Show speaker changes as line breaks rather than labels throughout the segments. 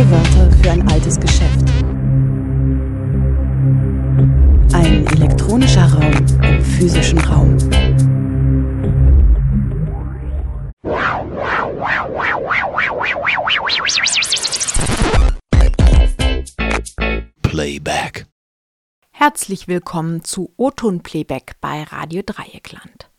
Neue Wörter für ein altes Geschäft. Ein elektronischer Raum im physischen Raum.
Playback.
Herzlich willkommen zu O-Ton Playback bei Radio Dreieckland.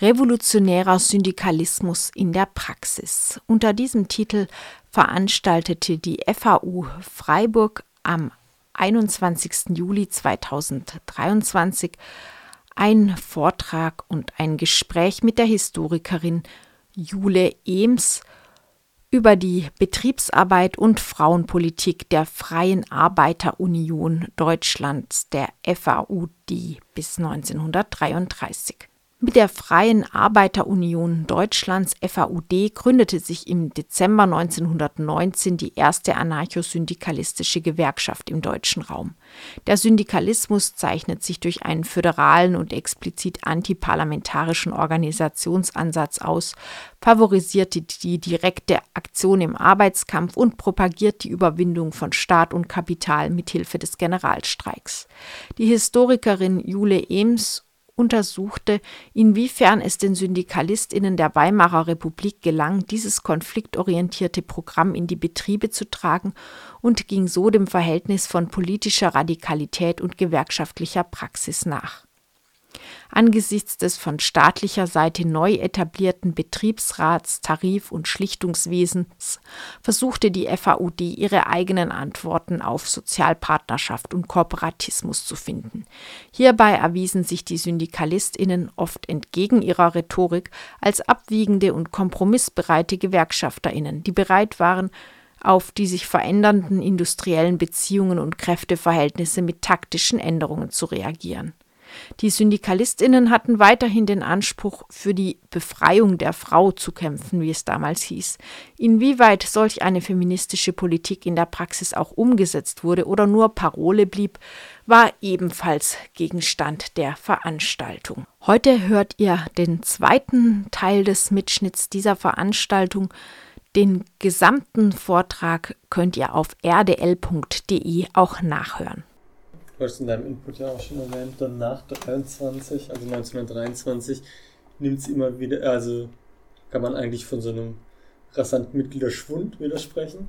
Revolutionärer Syndikalismus in der Praxis. Unter diesem Titel veranstaltete die FAU Freiburg am 21. Juli 2023 ein Vortrag und ein Gespräch mit der Historikerin Jule Ems über die Betriebsarbeit und Frauenpolitik der Freien Arbeiterunion Deutschlands, der FAUD, bis 1933. Mit der Freien Arbeiterunion Deutschlands FAUD gründete sich im Dezember 1919 die erste anarchosyndikalistische Gewerkschaft im deutschen Raum. Der Syndikalismus zeichnet sich durch einen föderalen und explizit antiparlamentarischen Organisationsansatz aus, favorisierte die direkte Aktion im Arbeitskampf und propagiert die Überwindung von Staat und Kapital mithilfe des Generalstreiks. Die Historikerin Jule Ems untersuchte, inwiefern es den Syndikalistinnen der Weimarer Republik gelang, dieses konfliktorientierte Programm in die Betriebe zu tragen und ging so dem Verhältnis von politischer Radikalität und gewerkschaftlicher Praxis nach Angesichts des von staatlicher Seite neu etablierten Betriebsrats-, Tarif- und Schlichtungswesens versuchte die FAUD ihre eigenen Antworten auf Sozialpartnerschaft und Kooperatismus zu finden. Hierbei erwiesen sich die SyndikalistInnen oft entgegen ihrer Rhetorik als abwiegende und kompromissbereite GewerkschafterInnen, die bereit waren, auf die sich verändernden industriellen Beziehungen und Kräfteverhältnisse mit taktischen Änderungen zu reagieren. Die Syndikalistinnen hatten weiterhin den Anspruch, für die Befreiung der Frau zu kämpfen, wie es damals hieß. Inwieweit solch eine feministische Politik in der Praxis auch umgesetzt wurde oder nur Parole blieb, war ebenfalls Gegenstand der Veranstaltung. Heute hört ihr den zweiten Teil des Mitschnitts dieser Veranstaltung. Den gesamten Vortrag könnt ihr auf rdl.de auch nachhören.
Du hast in deinem Input ja auch schon erwähnt, dann nach 23, also 1923, nimmt es immer wieder, also kann man eigentlich von so einem rasanten Mitgliederschwund widersprechen,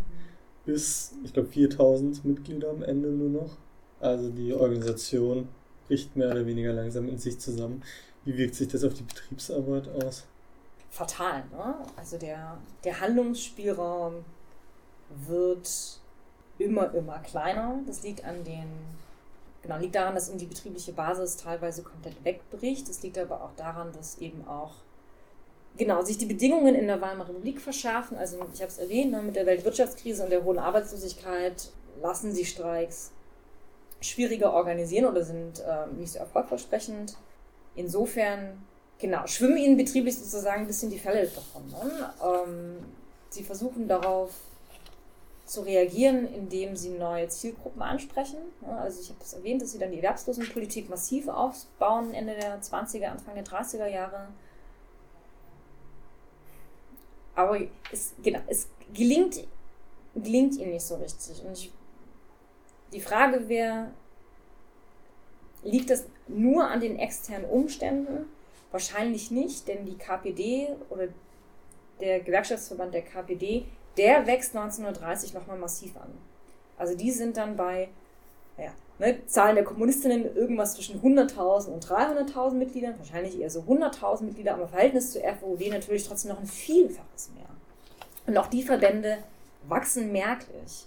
bis, ich glaube, 4000 Mitglieder am Ende nur noch. Also die Organisation bricht mehr oder weniger langsam in sich zusammen. Wie wirkt sich das auf die Betriebsarbeit aus?
Fatal, ne? Also der, der Handlungsspielraum wird immer, immer kleiner. Das liegt an den Genau, liegt daran, dass die betriebliche Basis teilweise komplett wegbricht. Es liegt aber auch daran, dass eben auch genau, sich die Bedingungen in der Weimarer Republik verschärfen. Also ich habe es erwähnt, ne, mit der Weltwirtschaftskrise und der hohen Arbeitslosigkeit lassen sie Streiks schwieriger organisieren oder sind äh, nicht so erfolgversprechend. Insofern, genau, schwimmen ihnen betrieblich sozusagen ein bisschen die Fälle davon. Ne? Ähm, sie versuchen darauf zu reagieren, indem sie neue Zielgruppen ansprechen. Also ich habe es erwähnt, dass sie dann die Erwerbslosenpolitik massiv aufbauen Ende der 20er, Anfang der 30er Jahre. Aber es, genau, es gelingt, gelingt ihnen nicht so richtig. Und ich, die Frage wäre, liegt das nur an den externen Umständen? Wahrscheinlich nicht, denn die KPD oder der Gewerkschaftsverband der KPD der wächst 1930 nochmal massiv an. Also die sind dann bei ja, ne, Zahlen der Kommunistinnen irgendwas zwischen 100.000 und 300.000 Mitgliedern, wahrscheinlich eher so 100.000 Mitglieder, aber im Verhältnis zu FOD natürlich trotzdem noch ein Vielfaches mehr. Und auch die Verbände wachsen merklich.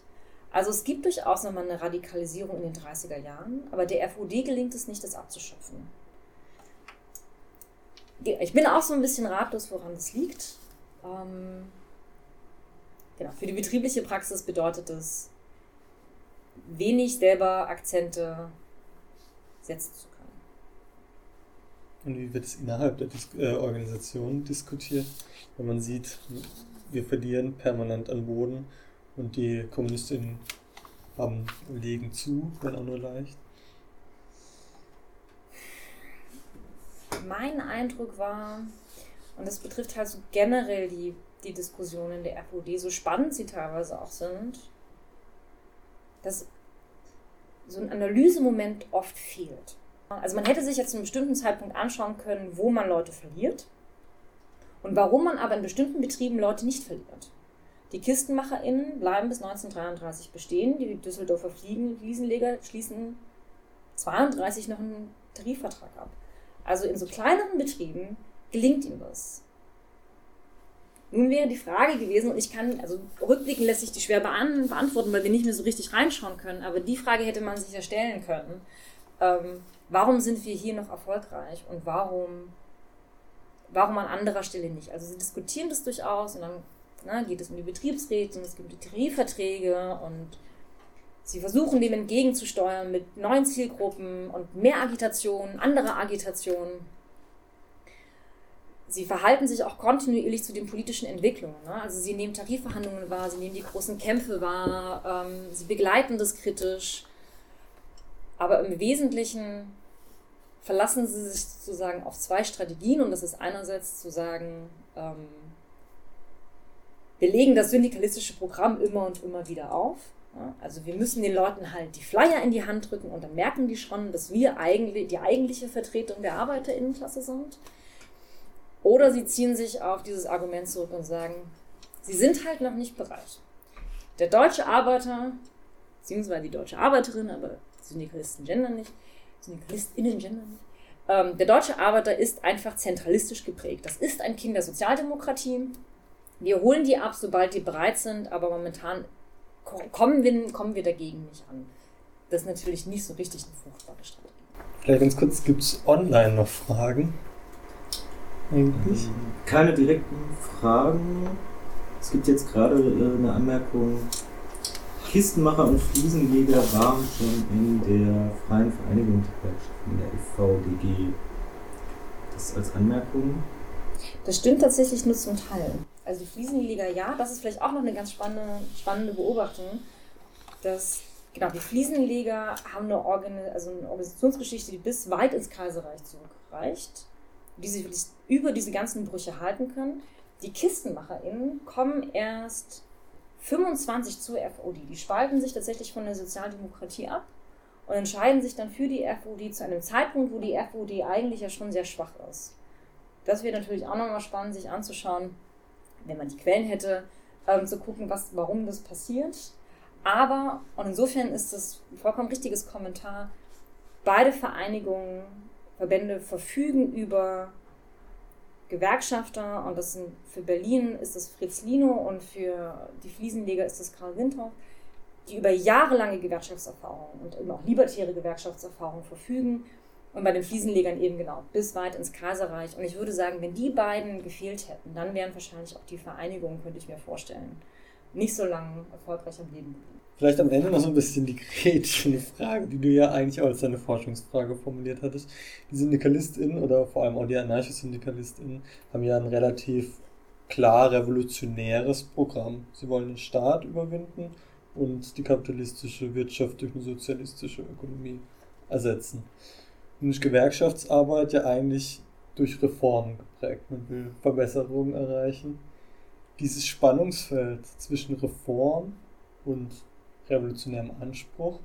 Also es gibt durchaus nochmal eine Radikalisierung in den 30er Jahren, aber der FOD gelingt es nicht, das abzuschöpfen. Ich bin auch so ein bisschen ratlos, woran das liegt. Ähm, Genau. Für die betriebliche Praxis bedeutet es, wenig selber Akzente setzen zu können.
Und wie wird es innerhalb der Dis äh, Organisation diskutiert? Wenn man sieht, wir verlieren permanent an Boden und die Kommunistinnen haben, legen zu, wenn auch nur leicht.
Mein Eindruck war, und das betrifft halt so generell die die Diskussionen der FOD, so spannend sie teilweise auch sind, dass so ein Analysemoment oft fehlt. Also man hätte sich jetzt zu einem bestimmten Zeitpunkt anschauen können, wo man Leute verliert und warum man aber in bestimmten Betrieben Leute nicht verliert. Die KistenmacherInnen bleiben bis 1933 bestehen. Die Düsseldorfer Fliesenleger schließen 32 noch einen Tarifvertrag ab. Also in so kleineren Betrieben gelingt ihnen das. Nun wäre die Frage gewesen, und ich kann, also rückblicken lässt sich die schwer beantworten, weil wir nicht mehr so richtig reinschauen können, aber die Frage hätte man sich ja stellen können. Ähm, warum sind wir hier noch erfolgreich und warum, warum an anderer Stelle nicht? Also sie diskutieren das durchaus und dann ne, geht es um die Betriebsräte und es gibt die Tarifverträge und sie versuchen dem entgegenzusteuern mit neuen Zielgruppen und mehr Agitation, andere Agitation sie verhalten sich auch kontinuierlich zu den politischen Entwicklungen. Ne? Also sie nehmen Tarifverhandlungen wahr, sie nehmen die großen Kämpfe wahr, ähm, sie begleiten das kritisch. Aber im Wesentlichen verlassen sie sich sozusagen auf zwei Strategien und das ist einerseits zu sagen, ähm, wir legen das syndikalistische Programm immer und immer wieder auf. Ja? Also wir müssen den Leuten halt die Flyer in die Hand drücken und dann merken die schon, dass wir eigentlich die eigentliche Vertretung der Arbeiterinnenklasse sind. Oder sie ziehen sich auf dieses Argument zurück und sagen, sie sind halt noch nicht bereit. Der deutsche Arbeiter, beziehungsweise die deutsche Arbeiterin, aber Syndikalisten gendern nicht, SyndikalistInnen gendern nicht, ähm, der deutsche Arbeiter ist einfach zentralistisch geprägt. Das ist ein Kind der Sozialdemokratie. Wir holen die ab, sobald die bereit sind, aber momentan kommen wir, kommen wir dagegen nicht an. Das ist natürlich nicht so richtig eine fruchtbare Strategie.
Vielleicht ganz kurz, gibt es online noch Fragen?
Eigentlich? Keine direkten Fragen. Es gibt jetzt gerade äh, eine Anmerkung. Kistenmacher und Fliesenleger waren schon in der Freien Vereinigung in der EVDG. Das als Anmerkung.
Das stimmt tatsächlich nur zum Teil. Also die Fliesenleger, ja, das ist vielleicht auch noch eine ganz spannende, spannende Beobachtung, dass genau, die Fliesenleger haben eine, Organ also eine Organisationsgeschichte, die bis weit ins Kaiserreich zurückreicht die sich wirklich über diese ganzen Brüche halten können. Die KistenmacherInnen kommen erst 25 zur FOD. Die spalten sich tatsächlich von der Sozialdemokratie ab und entscheiden sich dann für die FOD zu einem Zeitpunkt, wo die FOD eigentlich ja schon sehr schwach ist. Das wäre natürlich auch nochmal spannend, sich anzuschauen, wenn man die Quellen hätte, ähm, zu gucken, was, warum das passiert. Aber, und insofern ist das ein vollkommen richtiges Kommentar, beide Vereinigungen Verbände verfügen über Gewerkschafter und das sind für Berlin ist das Fritz Lino und für die Fliesenleger ist das Karl Windhoff, die über jahrelange Gewerkschaftserfahrung und eben auch libertäre Gewerkschaftserfahrung verfügen und bei den Fliesenlegern eben genau bis weit ins Kaiserreich. Und ich würde sagen, wenn die beiden gefehlt hätten, dann wären wahrscheinlich auch die Vereinigungen, könnte ich mir vorstellen, nicht so lange erfolgreich am Leben geblieben.
Vielleicht am Ende noch so ein bisschen die gretchende Frage, die du ja eigentlich auch als deine Forschungsfrage formuliert hattest. Die SyndikalistInnen oder vor allem auch die AnarchosyndikalistInnen haben ja ein relativ klar revolutionäres Programm. Sie wollen den Staat überwinden und die kapitalistische Wirtschaft durch eine sozialistische Ökonomie ersetzen. Ist Gewerkschaftsarbeit ja eigentlich durch Reformen geprägt. Man will Verbesserungen erreichen. Dieses Spannungsfeld zwischen Reform und revolutionärem Anspruch.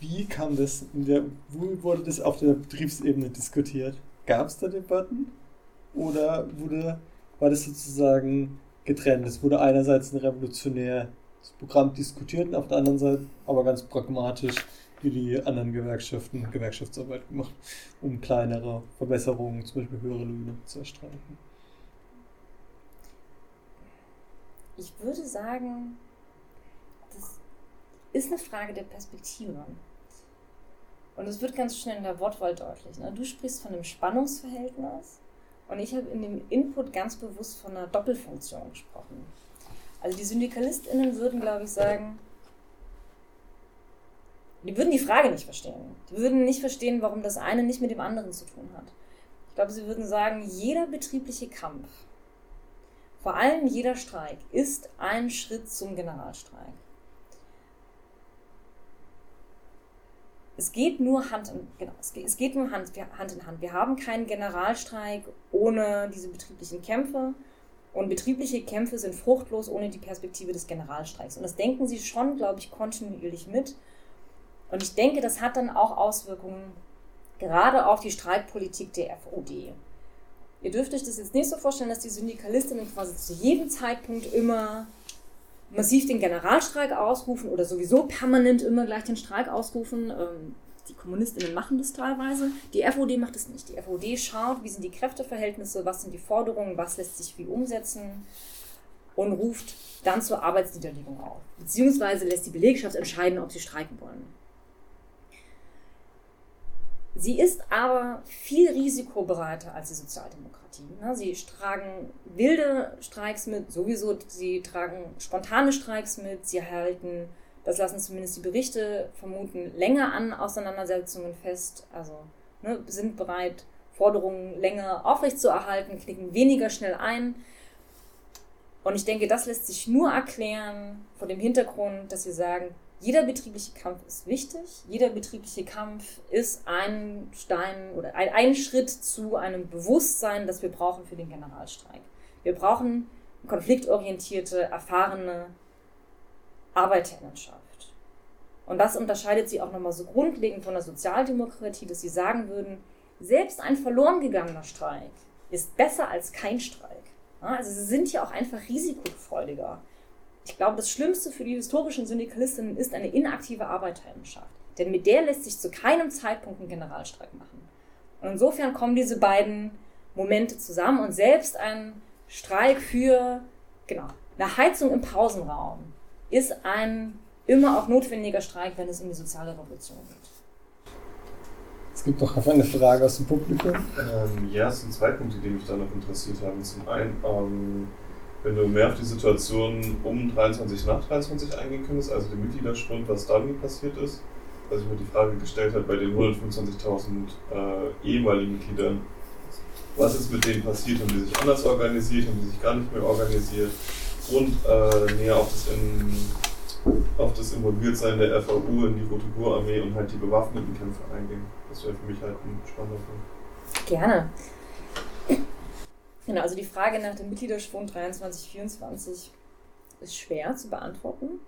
Wie kam das der, wo wurde das auf der Betriebsebene diskutiert? Gab es da Debatten? Oder wurde, war das sozusagen getrennt? Es wurde einerseits ein revolutionäres Programm diskutiert und auf der anderen Seite aber ganz pragmatisch wie die anderen Gewerkschaften Gewerkschaftsarbeit gemacht, um kleinere Verbesserungen, zum Beispiel höhere Löhne zu erstreichen.
Ich würde sagen, ist eine Frage der Perspektive. Und es wird ganz schnell in der Wortwahl deutlich. Ne? Du sprichst von einem Spannungsverhältnis und ich habe in dem Input ganz bewusst von einer Doppelfunktion gesprochen. Also die SyndikalistInnen würden, glaube ich, sagen, die würden die Frage nicht verstehen. Die würden nicht verstehen, warum das eine nicht mit dem anderen zu tun hat. Ich glaube, sie würden sagen, jeder betriebliche Kampf, vor allem jeder Streik, ist ein Schritt zum Generalstreik. Es geht nur Hand in, genau, es geht, nur Hand, Hand in Hand. Wir haben keinen Generalstreik ohne diese betrieblichen Kämpfe. Und betriebliche Kämpfe sind fruchtlos ohne die Perspektive des Generalstreiks. Und das denken sie schon, glaube ich, kontinuierlich mit. Und ich denke, das hat dann auch Auswirkungen gerade auf die Streikpolitik der FOD. Ihr dürft euch das jetzt nicht so vorstellen, dass die Syndikalistinnen quasi zu jedem Zeitpunkt immer massiv den Generalstreik ausrufen oder sowieso permanent immer gleich den Streik ausrufen. Ähm, die Kommunistinnen machen das teilweise. Die FOD macht es nicht. Die FOD schaut, wie sind die Kräfteverhältnisse, was sind die Forderungen, was lässt sich wie umsetzen und ruft dann zur Arbeitsniederlegung auf. Beziehungsweise lässt die Belegschaft entscheiden, ob sie streiken wollen. Sie ist aber viel risikobereiter als die Sozialdemokratie. Ne? Sie tragen wilde Streiks mit, sowieso, sie tragen spontane Streiks mit, sie halten, das lassen zumindest die Berichte vermuten, länger an Auseinandersetzungen fest, also ne, sind bereit, Forderungen länger aufrechtzuerhalten, knicken weniger schnell ein. Und ich denke, das lässt sich nur erklären vor dem Hintergrund, dass wir sagen, jeder betriebliche Kampf ist wichtig. Jeder betriebliche Kampf ist ein Stein oder ein, ein Schritt zu einem Bewusstsein, das wir brauchen für den Generalstreik. Wir brauchen konfliktorientierte, erfahrene Arbeiterinnenschaft. Und das unterscheidet sie auch nochmal so grundlegend von der Sozialdemokratie, dass sie sagen würden, selbst ein verloren gegangener Streik ist besser als kein Streik. Also sie sind ja auch einfach risikofreudiger. Ich glaube, das Schlimmste für die historischen Syndikalistinnen ist eine inaktive Arbeiterinnenschaft. Denn mit der lässt sich zu keinem Zeitpunkt ein Generalstreik machen. Und insofern kommen diese beiden Momente zusammen und selbst ein Streik für genau, eine Heizung im Pausenraum ist ein immer auch notwendiger Streik, wenn es um die soziale Revolution geht.
Es gibt noch eine Frage aus dem Publikum.
Ähm, ja, es sind zwei Punkte, die mich da noch interessiert haben. Zum einen, ähm, wenn du mehr auf die Situation um 23 nach 23 eingehen könntest, also den Mitgliederschwund, was dann passiert ist, dass ich mir die Frage gestellt habe bei den 125.000 äh, ehemaligen Mitgliedern, was ist mit denen passiert? Haben die sich anders organisiert? Haben die sich gar nicht mehr organisiert? Und äh, näher auf das, in, auf das Involviertsein der FAU in die Rote Armee und halt die bewaffneten Kämpfe eingehen. Das wäre für mich halt ein spannender Punkt.
Gerne. Genau, also die Frage nach dem Mitgliederschwund 23, 24 ist schwer zu beantworten.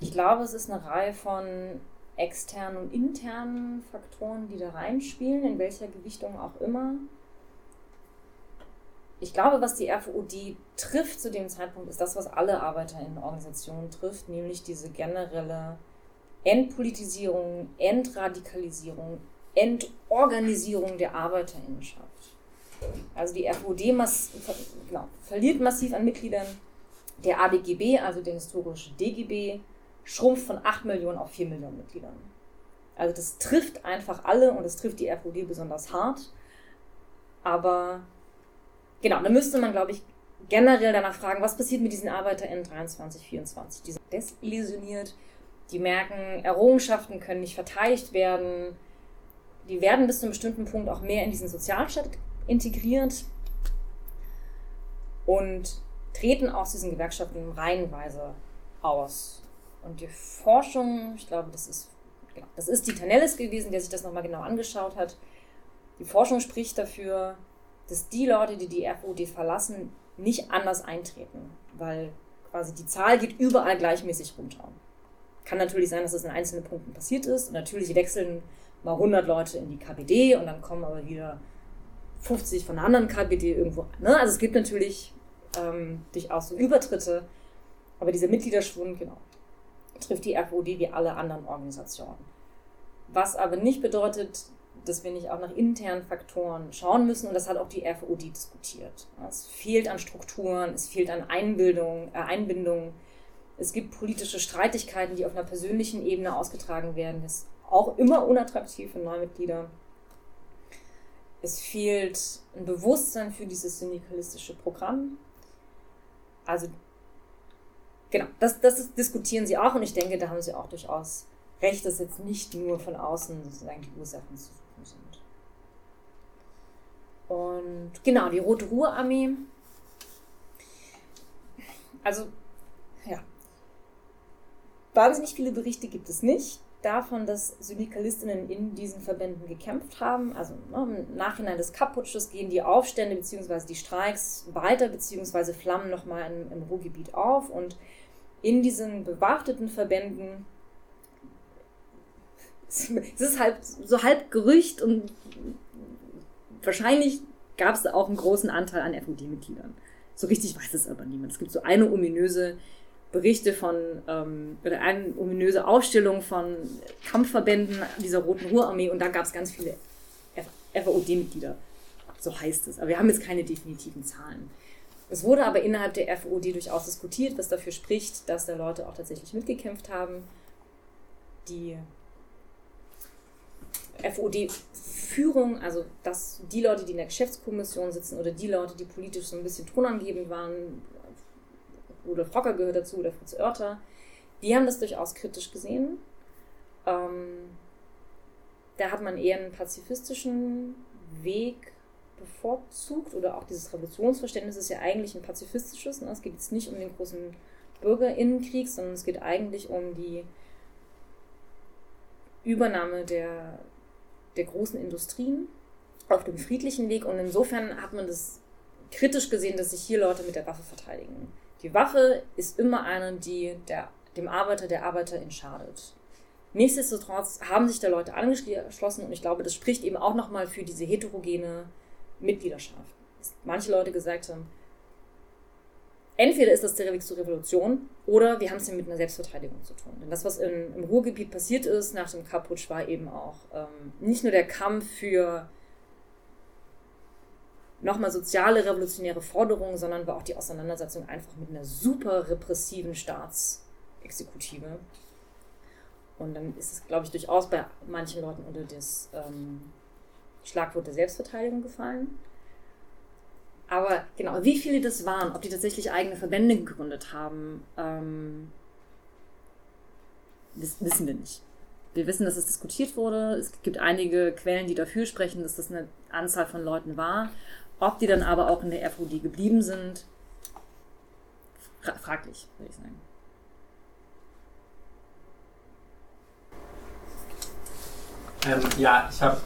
Ich glaube, es ist eine Reihe von externen und internen Faktoren, die da reinspielen, in welcher Gewichtung auch immer. Ich glaube, was die RVOD trifft zu dem Zeitpunkt, ist das, was alle Arbeiterinnen-Organisationen trifft, nämlich diese generelle Entpolitisierung, Entradikalisierung, Entorganisierung der Arbeiterinnenschaft. Also die FOD mass genau, verliert massiv an Mitgliedern. Der ABGB, also der historische DGB, schrumpft von 8 Millionen auf 4 Millionen Mitgliedern. Also das trifft einfach alle und das trifft die FOD besonders hart. Aber genau, da müsste man, glaube ich, generell danach fragen, was passiert mit diesen ArbeiterInnen 23, 24? Die sind desillusioniert, die merken, Errungenschaften können nicht verteidigt werden, die werden bis zu einem bestimmten Punkt auch mehr in diesen Sozialstaat integriert und treten aus diesen Gewerkschaften reihenweise aus. Und die Forschung, ich glaube, das ist, genau, das ist die Tanellis gewesen, der sich das nochmal genau angeschaut hat. Die Forschung spricht dafür, dass die Leute, die die FOD verlassen, nicht anders eintreten, weil quasi die Zahl geht überall gleichmäßig runter. Kann natürlich sein, dass es in einzelnen Punkten passiert ist und natürlich wechseln mal 100 Leute in die KPD und dann kommen aber wieder 50 von einer anderen KPD irgendwo. Ne? Also es gibt natürlich ähm, durchaus so Übertritte, aber dieser Mitgliederschwund, genau, trifft die FOD wie alle anderen Organisationen. Was aber nicht bedeutet, dass wir nicht auch nach internen Faktoren schauen müssen und das hat auch die FOD diskutiert. Es fehlt an Strukturen, es fehlt an Einbildung, äh, Einbindung. Es gibt politische Streitigkeiten, die auf einer persönlichen Ebene ausgetragen werden. Das ist auch immer unattraktiv für Neumitglieder es fehlt ein Bewusstsein für dieses syndikalistische Programm. Also, genau, das, das diskutieren sie auch und ich denke, da haben sie auch durchaus recht, dass jetzt nicht nur von außen sozusagen die Ursachen zu suchen sind. Und genau, die Rote Ruhrarmee. Also, ja. Wahnsinnig viele Berichte gibt es nicht. Davon, dass Syndikalistinnen in diesen Verbänden gekämpft haben. Also ne, im Nachhinein des Kaputsches gehen die Aufstände bzw. die Streiks weiter bzw. flammen nochmal im, im Ruhrgebiet auf. Und in diesen bewaffneten Verbänden, es ist halt so halb Gerücht und wahrscheinlich gab es da auch einen großen Anteil an FUD-Mitgliedern. So richtig weiß es aber niemand. Es gibt so eine ominöse Berichte von, ähm, oder eine ominöse Aufstellung von Kampfverbänden dieser Roten Ruhrarmee und da gab es ganz viele FAOD-Mitglieder. So heißt es. Aber wir haben jetzt keine definitiven Zahlen. Es wurde aber innerhalb der FOD durchaus diskutiert, was dafür spricht, dass da Leute auch tatsächlich mitgekämpft haben. Die FOD-Führung, also dass die Leute, die in der Geschäftskommission sitzen oder die Leute, die politisch so ein bisschen tonangebend waren, Rudolf Rocker gehört dazu oder Fritz Oerter, die haben das durchaus kritisch gesehen. Ähm, da hat man eher einen pazifistischen Weg bevorzugt oder auch dieses Revolutionsverständnis ist ja eigentlich ein pazifistisches. Ne? Es geht jetzt nicht um den großen Bürgerinnenkrieg, sondern es geht eigentlich um die Übernahme der, der großen Industrien auf dem friedlichen Weg. Und insofern hat man das kritisch gesehen, dass sich hier Leute mit der Waffe verteidigen. Die Waffe ist immer eine, die der, dem Arbeiter, der Arbeiterin schadet. Nichtsdestotrotz haben sich da Leute angeschlossen und ich glaube, das spricht eben auch nochmal für diese heterogene Mitgliedschaft. Manche Leute gesagt haben, entweder ist das der Weg zur Revolution oder wir haben es ja mit einer Selbstverteidigung zu tun. Denn das, was in, im Ruhrgebiet passiert ist nach dem Kaputsch, war eben auch ähm, nicht nur der Kampf für nochmal soziale revolutionäre Forderungen, sondern war auch die Auseinandersetzung einfach mit einer super repressiven Staatsexekutive. Und dann ist es, glaube ich, durchaus bei manchen Leuten unter das ähm, Schlagwort der Selbstverteidigung gefallen. Aber genau, wie viele das waren, ob die tatsächlich eigene Verbände gegründet haben, ähm, wissen wir nicht. Wir wissen, dass es diskutiert wurde. Es gibt einige Quellen, die dafür sprechen, dass das eine Anzahl von Leuten war. Ob die dann aber auch in der FOD geblieben sind, fra fraglich, würde ich sagen.
Ähm, ja, ich habe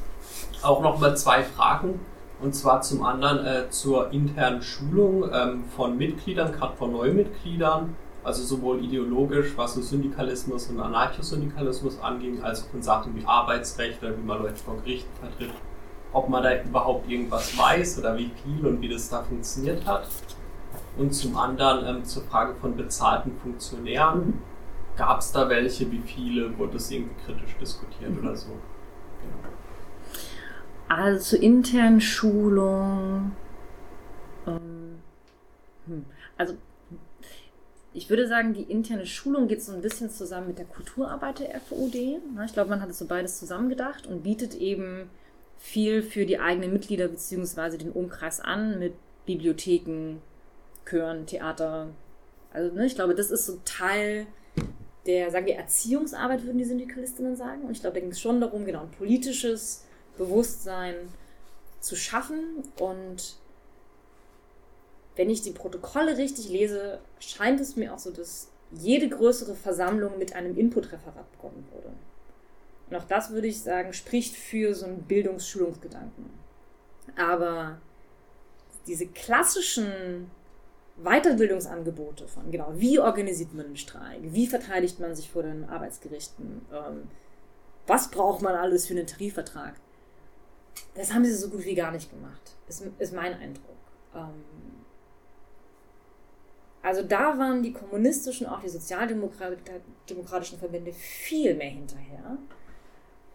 auch noch mal zwei Fragen. Und zwar zum anderen äh, zur internen Schulung ähm, von Mitgliedern, gerade von Neumitgliedern, also sowohl ideologisch, was so Syndikalismus und Anarchosyndikalismus anging, als auch in Sachen wie Arbeitsrecht oder wie man Leute vor Gerichten vertritt, ob man da überhaupt irgendwas weiß oder wie viel und wie das da funktioniert hat. Und zum anderen ähm, zur Frage von bezahlten Funktionären. Mhm. Gab es da welche? Wie viele? Wurde das irgendwie kritisch diskutiert mhm. oder so?
Also zur internen Schulung. Ähm, hm. Also ich würde sagen, die interne Schulung geht so ein bisschen zusammen mit der Kulturarbeit der FOD. Ich glaube, man hat es so beides zusammengedacht und bietet eben viel für die eigenen Mitglieder bzw. den Umkreis an mit Bibliotheken, Chören, Theater. Also ne, ich glaube, das ist so Teil der, sagen wir, Erziehungsarbeit, würden die Syndikalistinnen sagen. Und ich glaube, da ging es schon darum, genau, ein politisches Bewusstsein zu schaffen. Und wenn ich die Protokolle richtig lese, scheint es mir auch so, dass jede größere Versammlung mit einem Input-Referat begonnen wurde. Und auch das würde ich sagen, spricht für so einen Bildungsschulungsgedanken. Aber diese klassischen Weiterbildungsangebote von, genau, wie organisiert man einen Streik, wie verteidigt man sich vor den Arbeitsgerichten, ähm, was braucht man alles für einen Tarifvertrag, das haben sie so gut wie gar nicht gemacht, ist, ist mein Eindruck. Ähm, also da waren die kommunistischen, auch die sozialdemokratischen Verbände viel mehr hinterher,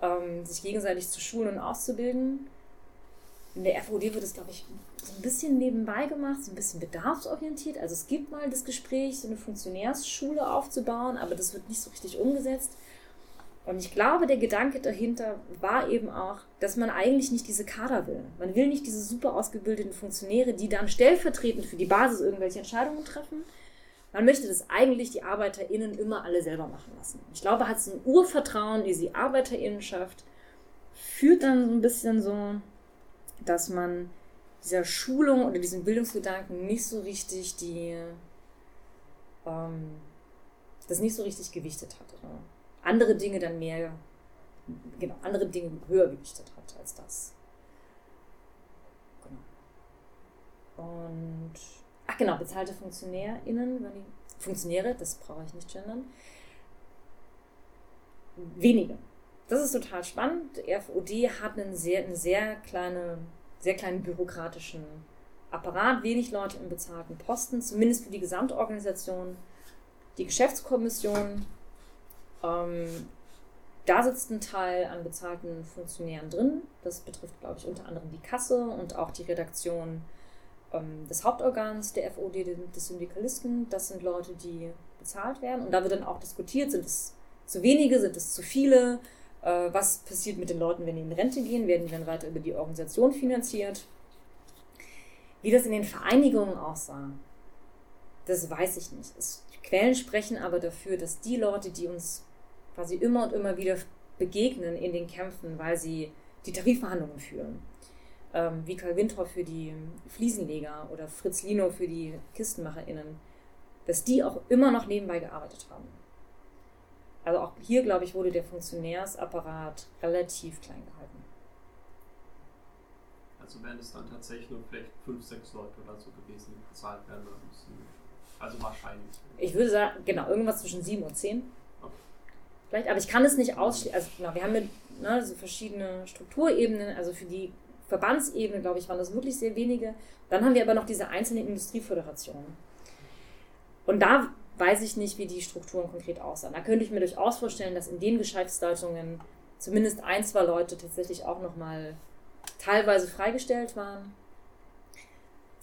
ähm, sich gegenseitig zu schulen und auszubilden. In der FOD wird es, glaube ich, so ein bisschen nebenbei gemacht, so ein bisschen bedarfsorientiert. Also es gibt mal das Gespräch, so eine Funktionärsschule aufzubauen, aber das wird nicht so richtig umgesetzt. Und ich glaube, der Gedanke dahinter war eben auch, dass man eigentlich nicht diese Kader will. Man will nicht diese super ausgebildeten Funktionäre, die dann stellvertretend für die Basis irgendwelche Entscheidungen treffen. Man möchte das eigentlich die ArbeiterInnen immer alle selber machen lassen. Ich glaube, hat es ein Urvertrauen in diese ArbeiterInnenschaft, führt dann so ein bisschen so, dass man dieser Schulung oder diesem Bildungsgedanken nicht so richtig die, ähm, das nicht so richtig gewichtet hat. Oder? andere Dinge dann mehr, genau, andere Dinge höher gewichtet hat als das. Genau. Und, ach genau, bezahlte FunktionärInnen, Funktionäre, das brauche ich nicht gendern, wenige. Das ist total spannend. RFOD hat einen sehr, eine sehr kleine, sehr kleinen bürokratischen Apparat, wenig Leute im bezahlten Posten, zumindest für die Gesamtorganisation. Die Geschäftskommission, ähm, da sitzt ein Teil an bezahlten Funktionären drin. Das betrifft, glaube ich, unter anderem die Kasse und auch die Redaktion ähm, des Hauptorgans der FOD, des Syndikalisten. Das sind Leute, die bezahlt werden. Und da wird dann auch diskutiert, sind es zu wenige, sind es zu viele? Äh, was passiert mit den Leuten, wenn die in Rente gehen? Werden die dann weiter über die Organisation finanziert? Wie das in den Vereinigungen aussah, das weiß ich nicht. Es, Quellen sprechen aber dafür, dass die Leute, die uns quasi immer und immer wieder begegnen in den Kämpfen, weil sie die Tarifverhandlungen führen, ähm, wie Karl Windhoff für die Fliesenleger oder Fritz Lino für die KistenmacherInnen, dass die auch immer noch nebenbei gearbeitet haben. Also auch hier, glaube ich, wurde der Funktionärsapparat relativ klein gehalten.
Also wären es dann tatsächlich nur vielleicht fünf, sechs Leute oder so gewesen, die bezahlt werden müssen. Also wahrscheinlich.
Ich würde sagen, genau, irgendwas zwischen sieben und zehn. Okay. Vielleicht, aber ich kann es nicht ausschließen. Also genau, wir haben mit ne, so verschiedene Strukturebenen, also für die Verbandsebene, glaube ich, waren das wirklich sehr wenige. Dann haben wir aber noch diese einzelnen Industrieföderationen. Und da weiß ich nicht, wie die Strukturen konkret aussahen. Da könnte ich mir durchaus vorstellen, dass in den Geschäftsleitungen zumindest ein, zwei Leute tatsächlich auch nochmal teilweise freigestellt waren.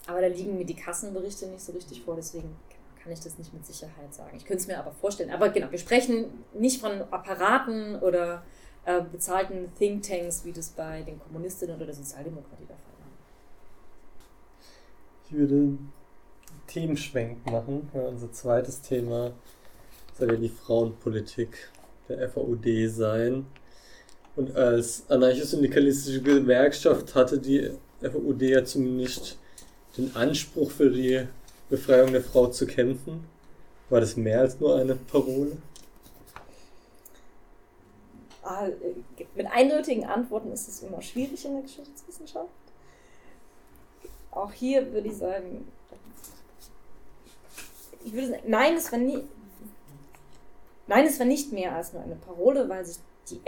Aber da liegen mir die Kassenberichte nicht so richtig vor, deswegen kann ich das nicht mit Sicherheit sagen. Ich könnte es mir aber vorstellen. Aber genau, wir sprechen nicht von Apparaten oder äh, bezahlten Thinktanks, wie das bei den Kommunistinnen oder der Sozialdemokratie der Fall war.
Ich würde Themenschwenk machen. Ja, unser zweites Thema soll ja die Frauenpolitik der FAUD sein. Und als anarchisch-syndikalistische Gewerkschaft hatte die FAUD ja zumindest den Anspruch für die Befreiung der Frau zu kämpfen. War das mehr als nur eine Parole?
Ah, mit eindeutigen Antworten ist es immer schwierig in der Geschichtswissenschaft. Auch hier würde ich sagen, ich würde sagen, nein, es war nie, nein, es war nicht mehr als nur eine Parole, weil sich die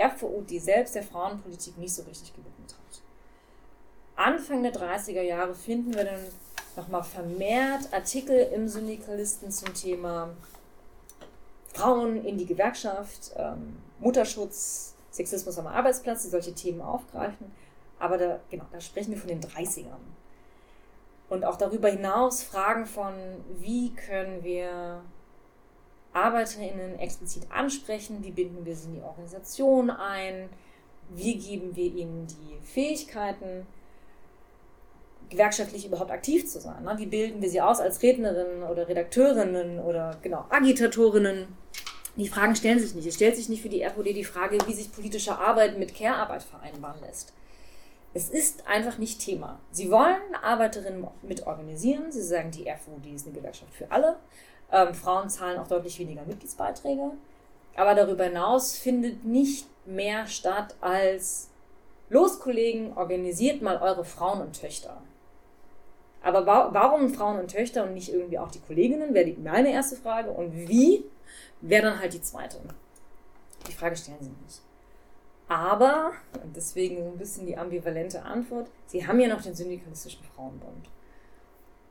die selbst der Frauenpolitik nicht so richtig gewidmet hat. Anfang der 30er Jahre finden wir dann nochmal vermehrt Artikel im Syndikalisten zum Thema Frauen in die Gewerkschaft, ähm, Mutterschutz, Sexismus am Arbeitsplatz, die solche Themen aufgreifen. Aber da, genau, da sprechen wir von den 30ern. Und auch darüber hinaus Fragen von, wie können wir ArbeiterInnen explizit ansprechen, wie binden wir sie in die Organisation ein, wie geben wir ihnen die Fähigkeiten, gewerkschaftlich überhaupt aktiv zu sein. Ne? Wie bilden wir sie aus als Rednerinnen oder Redakteurinnen oder genau Agitatorinnen? Die Fragen stellen sich nicht. Es stellt sich nicht für die RVD die Frage, wie sich politische Arbeit mit Care-Arbeit vereinbaren lässt. Es ist einfach nicht Thema. Sie wollen Arbeiterinnen mit organisieren. Sie sagen, die RVD ist eine Gewerkschaft für alle. Ähm, Frauen zahlen auch deutlich weniger Mitgliedsbeiträge. Aber darüber hinaus findet nicht mehr statt als Los, Kollegen, organisiert mal eure Frauen und Töchter. Aber wa warum Frauen und Töchter und nicht irgendwie auch die Kolleginnen, wäre meine erste Frage. Und wie, wäre dann halt die zweite. Die Frage stellen sie nicht. Aber, und deswegen so ein bisschen die ambivalente Antwort, sie haben ja noch den Syndikalistischen Frauenbund.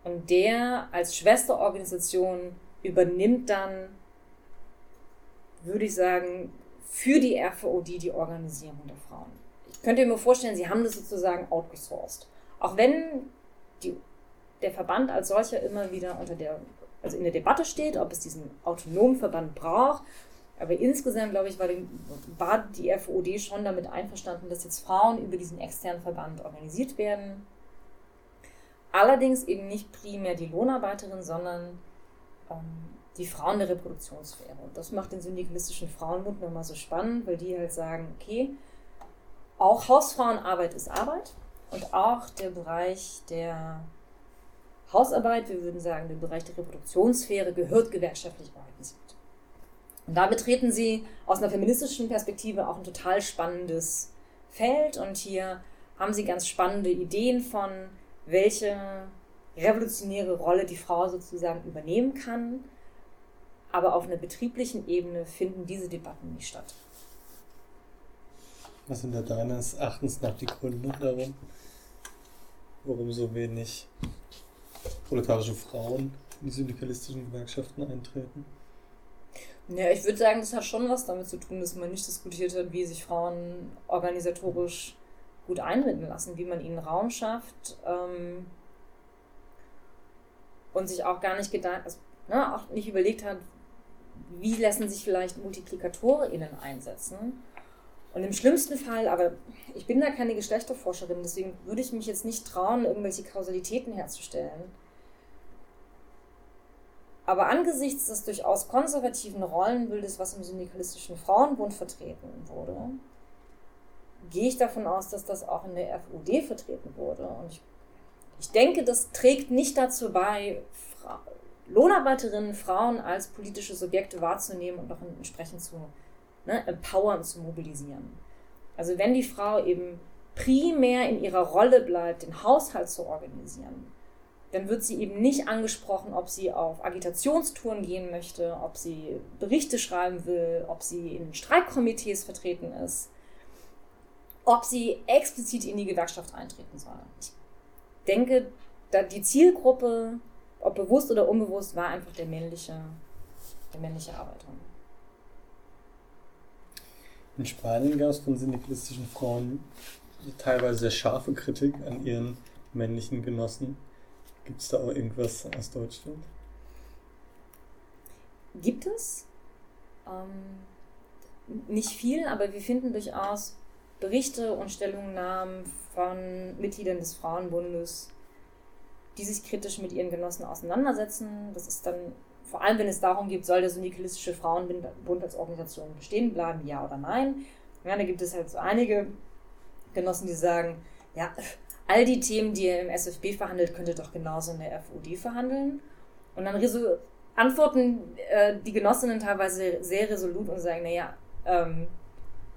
Und der als Schwesterorganisation übernimmt dann, würde ich sagen, für die RVOD die Organisierung der Frauen. Ich könnte mir vorstellen, sie haben das sozusagen outgesourced. Auch wenn die, der Verband als solcher immer wieder unter der, also in der Debatte steht, ob es diesen autonomen Verband braucht aber insgesamt, glaube ich, war die, war die FOD schon damit einverstanden, dass jetzt Frauen über diesen externen Verband organisiert werden. Allerdings eben nicht primär die Lohnarbeiterinnen, sondern ähm, die Frauen der Reproduktionssphäre. Und das macht den syndikalistischen Frauenbund nochmal so spannend, weil die halt sagen, okay, auch Hausfrauenarbeit ist Arbeit und auch der Bereich der Hausarbeit, wir würden sagen, der Bereich der Reproduktionssphäre gehört gewerkschaftlich organisiert. Und da betreten sie aus einer feministischen Perspektive auch ein total spannendes Feld. Und hier haben sie ganz spannende Ideen von, welche revolutionäre Rolle die Frau sozusagen übernehmen kann. Aber auf einer betrieblichen Ebene finden diese Debatten nicht statt.
Was sind da deines Erachtens nach die Gründe darum, warum so wenig proletarische Frauen in die syndikalistischen Gewerkschaften eintreten?
Ja, ich würde sagen, das hat schon was damit zu tun, dass man nicht diskutiert hat, wie sich Frauen organisatorisch gut einbinden lassen, wie man ihnen Raum schafft ähm, und sich auch gar nicht gedacht, also, ne, auch nicht überlegt hat, wie lassen sich vielleicht MultiplikatorInnen einsetzen. Und im schlimmsten Fall, aber ich bin da keine Geschlechterforscherin, deswegen würde ich mich jetzt nicht trauen, irgendwelche Kausalitäten herzustellen. Aber angesichts des durchaus konservativen Rollenbildes, was im syndikalistischen Frauenbund vertreten wurde, gehe ich davon aus, dass das auch in der FUD vertreten wurde. Und ich, ich denke, das trägt nicht dazu bei, Fra Lohnarbeiterinnen, Frauen als politische Subjekte wahrzunehmen und auch entsprechend zu ne, empowern, zu mobilisieren. Also wenn die Frau eben primär in ihrer Rolle bleibt, den Haushalt zu organisieren, dann wird sie eben nicht angesprochen, ob sie auf Agitationstouren gehen möchte, ob sie Berichte schreiben will, ob sie in Streikkomitees vertreten ist, ob sie explizit in die Gewerkschaft eintreten soll. Ich denke, da die Zielgruppe, ob bewusst oder unbewusst, war einfach der männliche, der männliche Arbeiter.
In Spanien gab es von syndikalistischen Frauen teilweise sehr scharfe Kritik an ihren männlichen Genossen. Gibt es da auch irgendwas aus Deutschland?
Gibt es. Ähm, nicht viel, aber wir finden durchaus Berichte und Stellungnahmen von Mitgliedern des Frauenbundes, die sich kritisch mit ihren Genossen auseinandersetzen. Das ist dann, vor allem wenn es darum geht, soll der syndikalistische Frauenbund als Organisation bestehen bleiben, ja oder nein. Ja, da gibt es halt so einige Genossen, die sagen, ja, all die Themen, die ihr im SFB verhandelt, könnt ihr doch genauso in der FUD verhandeln. Und dann antworten äh, die Genossinnen teilweise sehr resolut und sagen, naja, ähm,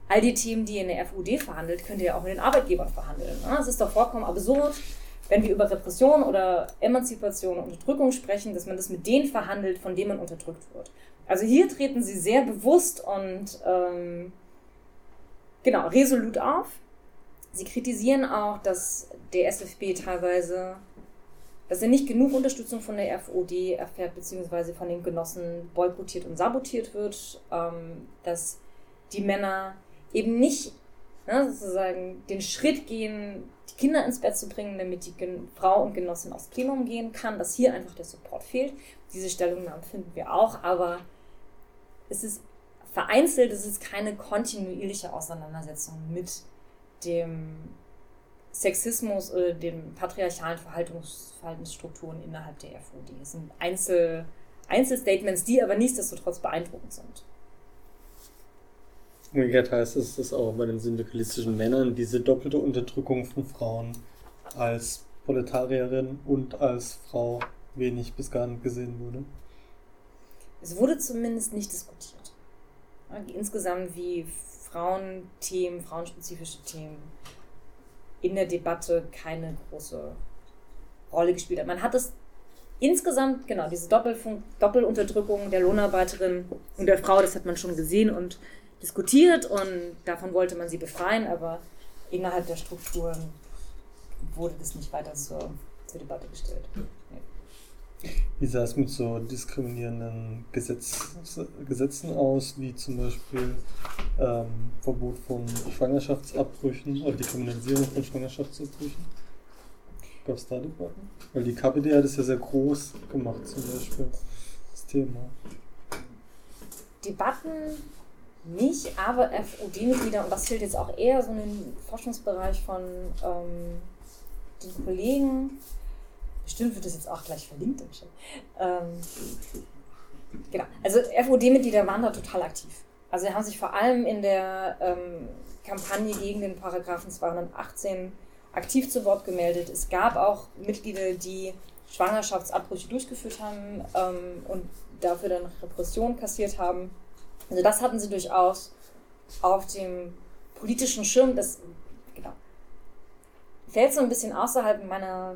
all die Themen, die ihr in der FUD verhandelt, könnt ihr auch mit den Arbeitgebern verhandeln. Ne? Es ist doch vollkommen absurd, wenn wir über Repression oder Emanzipation und Unterdrückung sprechen, dass man das mit denen verhandelt, von denen man unterdrückt wird. Also hier treten sie sehr bewusst und ähm, genau resolut auf Sie kritisieren auch, dass der SFB teilweise, dass er nicht genug Unterstützung von der FOD erfährt, beziehungsweise von den Genossen boykottiert und sabotiert wird, ähm, dass die Männer eben nicht ne, sozusagen den Schritt gehen, die Kinder ins Bett zu bringen, damit die Gen Frau und Genossin aufs Plenum gehen kann, dass hier einfach der Support fehlt. Diese Stellungnahmen finden wir auch, aber es ist vereinzelt, es ist keine kontinuierliche Auseinandersetzung mit dem Sexismus oder den patriarchalen Verhaltungs Verhaltensstrukturen innerhalb der FOD. Es sind Einzel Einzelstatements, die aber nichtsdestotrotz beeindruckend sind.
Umgekehrt heißt es, dass auch bei den syndikalistischen Männern diese doppelte Unterdrückung von Frauen als Proletarierin und als Frau wenig bis gar nicht gesehen wurde.
Es wurde zumindest nicht diskutiert. Insgesamt, wie Frauenthemen, frauenspezifische Themen in der Debatte keine große Rolle gespielt hat. Man hat es insgesamt, genau, diese Doppelfunk Doppelunterdrückung der Lohnarbeiterin und der Frau, das hat man schon gesehen und diskutiert und davon wollte man sie befreien, aber innerhalb der Strukturen wurde das nicht weiter zur, zur Debatte gestellt.
Wie sah es mit so diskriminierenden Gesetz, Gesetzen aus, wie zum Beispiel ähm, Verbot von Schwangerschaftsabbrüchen oder die Kriminalisierung von Schwangerschaftsabbrüchen? Gab es da Debatten? Weil die KPD hat es ja sehr groß gemacht, zum Beispiel, das Thema.
Debatten nicht, aber FOD-Mitglieder, und das fehlt jetzt auch eher so in den Forschungsbereich von ähm, den Kollegen, Bestimmt wird das jetzt auch gleich verlinkt im Chat. Ähm, genau. Also FOD-Mitglieder waren da total aktiv. Also sie haben sich vor allem in der ähm, Kampagne gegen den Paragraphen 218 aktiv zu Wort gemeldet. Es gab auch Mitglieder, die Schwangerschaftsabbrüche durchgeführt haben ähm, und dafür dann Repression kassiert haben. Also das hatten sie durchaus auf dem politischen Schirm. Das genau, fällt so ein bisschen außerhalb meiner,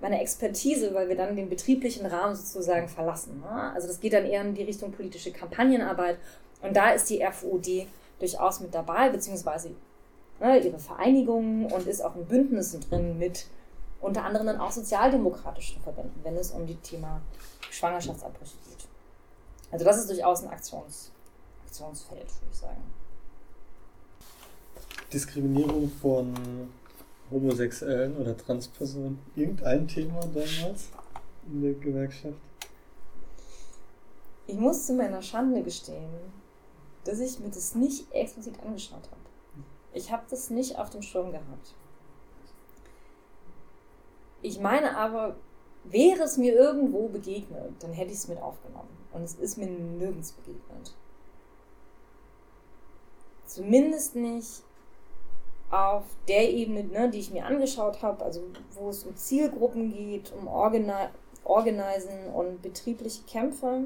meiner Expertise, weil wir dann den betrieblichen Rahmen sozusagen verlassen. Ne? Also das geht dann eher in die Richtung politische Kampagnenarbeit. Und da ist die FUD durchaus mit dabei, beziehungsweise ne, ihre Vereinigungen und ist auch in Bündnissen drin mit unter anderem dann auch sozialdemokratischen Verbänden, wenn es um die Thema Schwangerschaftsabbrüche geht. Also das ist durchaus ein Aktions, Aktionsfeld, würde ich sagen.
Diskriminierung von Homosexuellen oder Transpersonen, irgendein Thema damals in der Gewerkschaft?
Ich muss zu meiner Schande gestehen, dass ich mir das nicht explizit angeschaut habe. Ich habe das nicht auf dem Schirm gehabt. Ich meine aber, wäre es mir irgendwo begegnet, dann hätte ich es mit aufgenommen. Und es ist mir nirgends begegnet. Zumindest nicht auf der Ebene, ne, die ich mir angeschaut habe, also wo es um Zielgruppen geht, um Organi Organisen und betriebliche Kämpfe.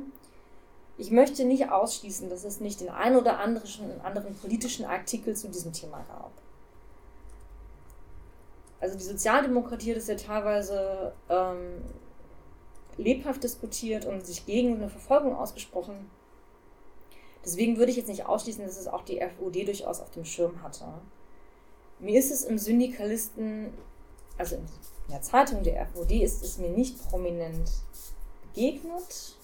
Ich möchte nicht ausschließen, dass es nicht den ein oder anderen, anderen politischen Artikel zu diesem Thema gab. Also die Sozialdemokratie hat es ja teilweise ähm, lebhaft diskutiert und sich gegen eine Verfolgung ausgesprochen. Deswegen würde ich jetzt nicht ausschließen, dass es auch die FUD durchaus auf dem Schirm hatte. Mir ist es im Syndikalisten, also in der Zeitung der FUD ist es mir nicht prominent begegnet.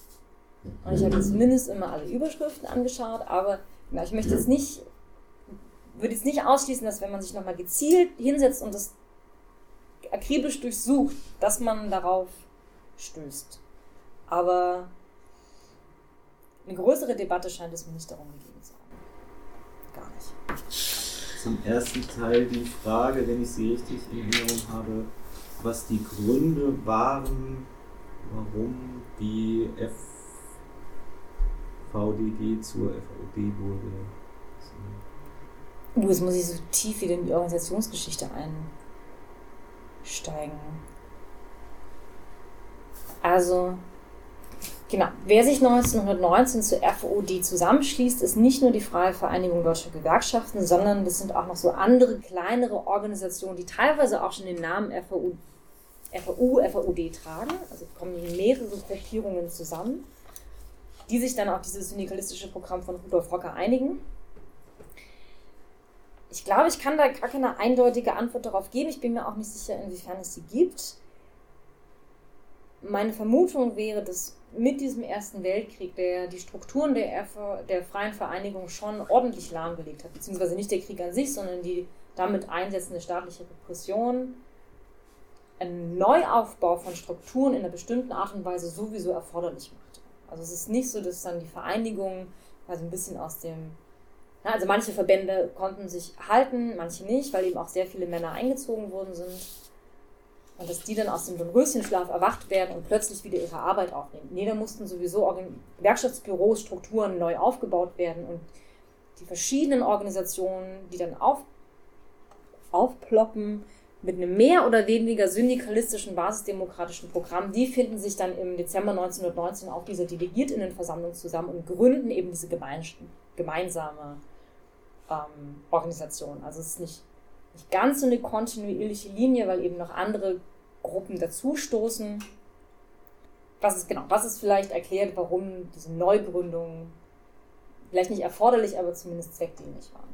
Und ich habe zumindest immer alle Überschriften angeschaut, aber ich möchte jetzt nicht, würde jetzt nicht ausschließen, dass wenn man sich nochmal gezielt hinsetzt und das akribisch durchsucht, dass man darauf stößt. Aber eine größere Debatte scheint es mir nicht darum gegeben zu haben.
Zum ersten Teil die Frage, wenn ich sie richtig in Erinnerung habe, was die Gründe waren, warum die FVDG zur FVD wurde.
Uh, jetzt muss ich so tief wieder in die Organisationsgeschichte einsteigen. Also, Genau. Wer sich 1919 zur FOD zusammenschließt, ist nicht nur die Freie Vereinigung Deutscher Gewerkschaften, sondern das sind auch noch so andere kleinere Organisationen, die teilweise auch schon den Namen FAU, FAU FAUD tragen. Also kommen mehrere Gruppierungen zusammen, die sich dann auf dieses syndikalistische Programm von Rudolf Rocker einigen. Ich glaube, ich kann da gar keine eindeutige Antwort darauf geben. Ich bin mir auch nicht sicher, inwiefern es sie gibt. Meine Vermutung wäre, dass mit diesem Ersten Weltkrieg, der die Strukturen der, der Freien Vereinigung schon ordentlich lahmgelegt hat, beziehungsweise nicht der Krieg an sich, sondern die damit einsetzende staatliche Repression, einen Neuaufbau von Strukturen in einer bestimmten Art und Weise sowieso erforderlich macht. Also es ist nicht so, dass dann die Vereinigung also ein bisschen aus dem, ja, also manche Verbände konnten sich halten, manche nicht, weil eben auch sehr viele Männer eingezogen worden sind. Und dass die dann aus dem Dornröschenschlaf erwacht werden und plötzlich wieder ihre Arbeit aufnehmen. Nee, da mussten sowieso Gewerkschaftsbüros, Strukturen neu aufgebaut werden und die verschiedenen Organisationen, die dann auf, aufploppen mit einem mehr oder weniger syndikalistischen, basisdemokratischen Programm, die finden sich dann im Dezember 1919 auf dieser Delegiertinnenversammlung zusammen und gründen eben diese gemeinsame ähm, Organisation. Also es ist nicht nicht ganz so eine kontinuierliche Linie, weil eben noch andere Gruppen dazustoßen. Was ist genau, was ist vielleicht erklärt, warum diese Neugründungen vielleicht nicht erforderlich, aber zumindest zweckdienlich waren.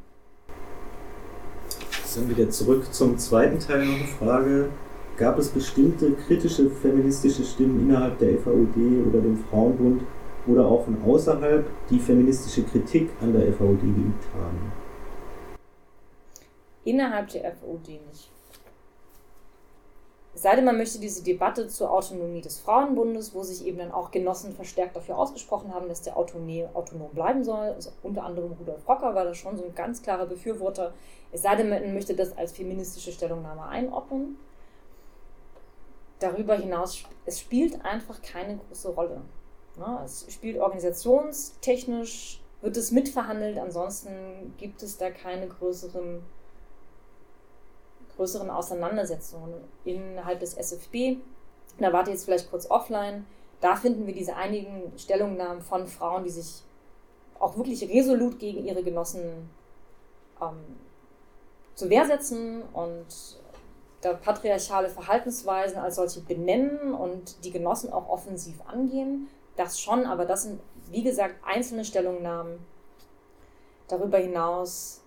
Dann wieder zurück zum zweiten Teil noch eine Frage. Gab es bestimmte kritische feministische Stimmen innerhalb der FAUD oder dem Frauenbund oder auch von außerhalb, die feministische Kritik an der FAUD geübt haben?
Innerhalb der FOD nicht. Es sei denn, man möchte diese Debatte zur Autonomie des Frauenbundes, wo sich eben dann auch Genossen verstärkt dafür ausgesprochen haben, dass der Autonomie, autonom bleiben soll. Also unter anderem Rudolf Rocker war da schon so ein ganz klarer Befürworter. Es sei denn, man möchte das als feministische Stellungnahme einordnen. Darüber hinaus, es spielt einfach keine große Rolle. Es spielt organisationstechnisch, wird es mitverhandelt, ansonsten gibt es da keine größeren größeren Auseinandersetzungen innerhalb des SFB. Da warte jetzt vielleicht kurz offline. Da finden wir diese einigen Stellungnahmen von Frauen, die sich auch wirklich resolut gegen ihre Genossen ähm, zur Wehr setzen und da patriarchale Verhaltensweisen als solche benennen und die Genossen auch offensiv angehen. Das schon, aber das sind, wie gesagt, einzelne Stellungnahmen. Darüber hinaus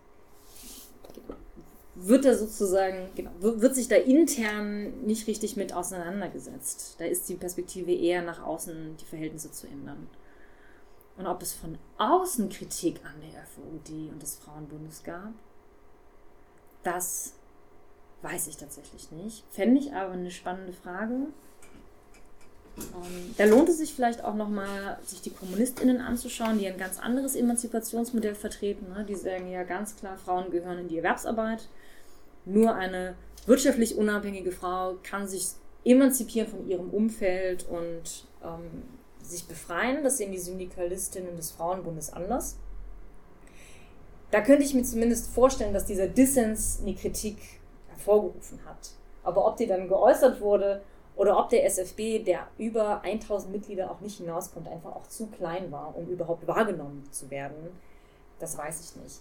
wird er sozusagen, genau, wird sich da intern nicht richtig mit auseinandergesetzt. Da ist die Perspektive eher nach außen, die Verhältnisse zu ändern. Und ob es von außen Kritik an der FOD und des Frauenbundes gab, das weiß ich tatsächlich nicht. Fände ich aber eine spannende Frage. Ähm, da lohnt es sich vielleicht auch nochmal, sich die KommunistInnen anzuschauen, die ein ganz anderes Emanzipationsmodell vertreten. Ne? Die sagen ja ganz klar, Frauen gehören in die Erwerbsarbeit. Nur eine wirtschaftlich unabhängige Frau kann sich emanzipieren von ihrem Umfeld und ähm, sich befreien. Das sehen die Syndikalistinnen des Frauenbundes anders. Da könnte ich mir zumindest vorstellen, dass dieser Dissens eine Kritik hervorgerufen hat. Aber ob die dann geäußert wurde oder ob der SFB, der über 1000 Mitglieder auch nicht hinauskommt, einfach auch zu klein war, um überhaupt wahrgenommen zu werden, das weiß ich nicht.